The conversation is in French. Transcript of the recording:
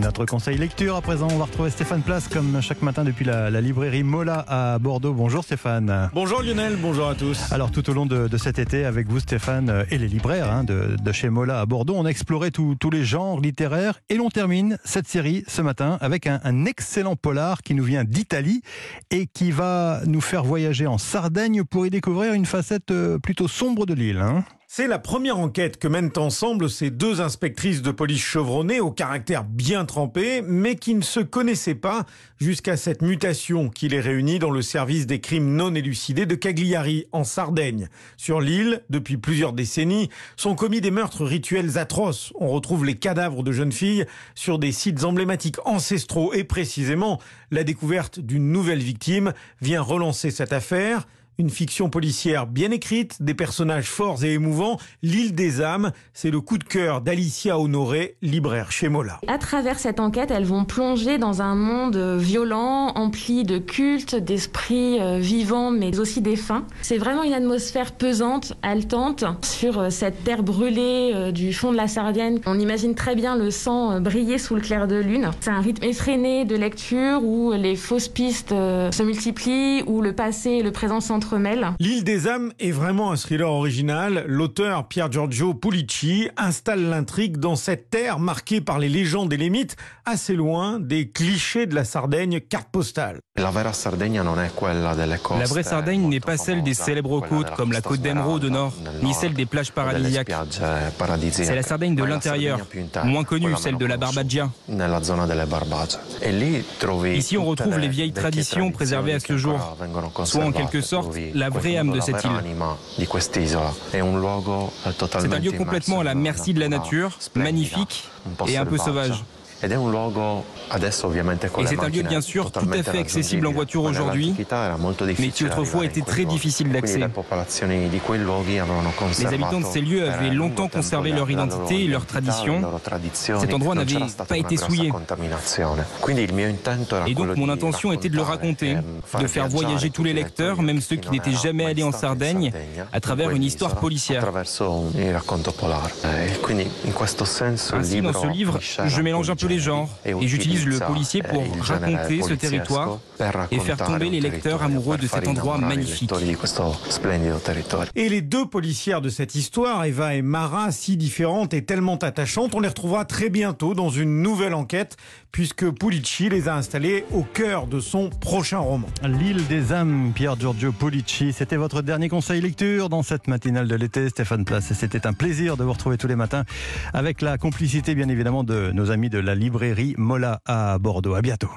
Notre conseil lecture, à présent, on va retrouver Stéphane Place comme chaque matin depuis la, la librairie Mola à Bordeaux. Bonjour Stéphane. Bonjour Lionel, bonjour à tous. Alors tout au long de, de cet été, avec vous Stéphane euh, et les libraires hein, de, de chez Mola à Bordeaux, on a exploré tous les genres littéraires et l'on termine cette série ce matin avec un, un excellent polar qui nous vient d'Italie et qui va nous faire voyager en Sardaigne pour y découvrir une facette euh, plutôt sombre de l'île. hein. C'est la première enquête que mènent ensemble ces deux inspectrices de police chevronnées au caractère bien trempé, mais qui ne se connaissaient pas jusqu'à cette mutation qui les réunit dans le service des crimes non élucidés de Cagliari, en Sardaigne. Sur l'île, depuis plusieurs décennies, sont commis des meurtres rituels atroces. On retrouve les cadavres de jeunes filles sur des sites emblématiques ancestraux et précisément, la découverte d'une nouvelle victime vient relancer cette affaire. Une fiction policière bien écrite, des personnages forts et émouvants. L'île des âmes, c'est le coup de cœur d'Alicia Honoré, libraire chez Mola. À travers cette enquête, elles vont plonger dans un monde violent, empli de cultes, d'esprits euh, vivants, mais aussi défunts. C'est vraiment une atmosphère pesante, haletante, sur euh, cette terre brûlée euh, du fond de la Sardaigne. On imagine très bien le sang euh, briller sous le clair de lune. C'est un rythme effréné de lecture où les fausses pistes euh, se multiplient, où le passé et le présent s'entremêlent. L'île des âmes est vraiment un thriller original. L'auteur Pier Giorgio Pulici installe l'intrigue dans cette terre marquée par les légendes et les mythes, assez loin des clichés de la Sardaigne carte postale. La vraie Sardaigne n'est pas celle des célèbres côtes comme la côte d'Emeraude au nord, ni celle des plages paradisiaques. C'est la Sardaigne de l'intérieur, moins connue, celle de la Barbagia. Ici, on retrouve les vieilles traditions préservées à ce jour, soit en quelque sorte la vraie âme de cette île. C'est un lieu complètement à la merci de la nature, magnifique et un peu sauvage. Et c'est un lieu bien sûr tout à fait accessible en voiture aujourd'hui, mais qui autrefois était très difficile d'accès. Les habitants de ces lieux avaient longtemps conservé leur identité et leurs traditions. Cet endroit n'avait pas été souillé. Et donc mon intention était de le raconter, de faire voyager tous les lecteurs, même ceux qui n'étaient jamais allés en Sardaigne, à travers une histoire policière. Ainsi, dans ce livre, je mélange un peu les genres et j'utilise le policier pour raconter ce territoire et faire tomber les lecteurs amoureux de cet endroit magnifique. Et les deux policières de cette histoire, Eva et Mara, si différentes et tellement attachantes, on les retrouvera très bientôt dans une nouvelle enquête, puisque Pulici les a installées au cœur de son prochain roman. L'île des âmes, Pier Giorgio Pulici. C'était votre dernier conseil lecture dans cette matinale de l'été, Stéphane Place. C'était un plaisir de vous retrouver tous les matins avec la complicité, bien évidemment, de nos amis de la librairie Mola à Bordeaux. À bientôt.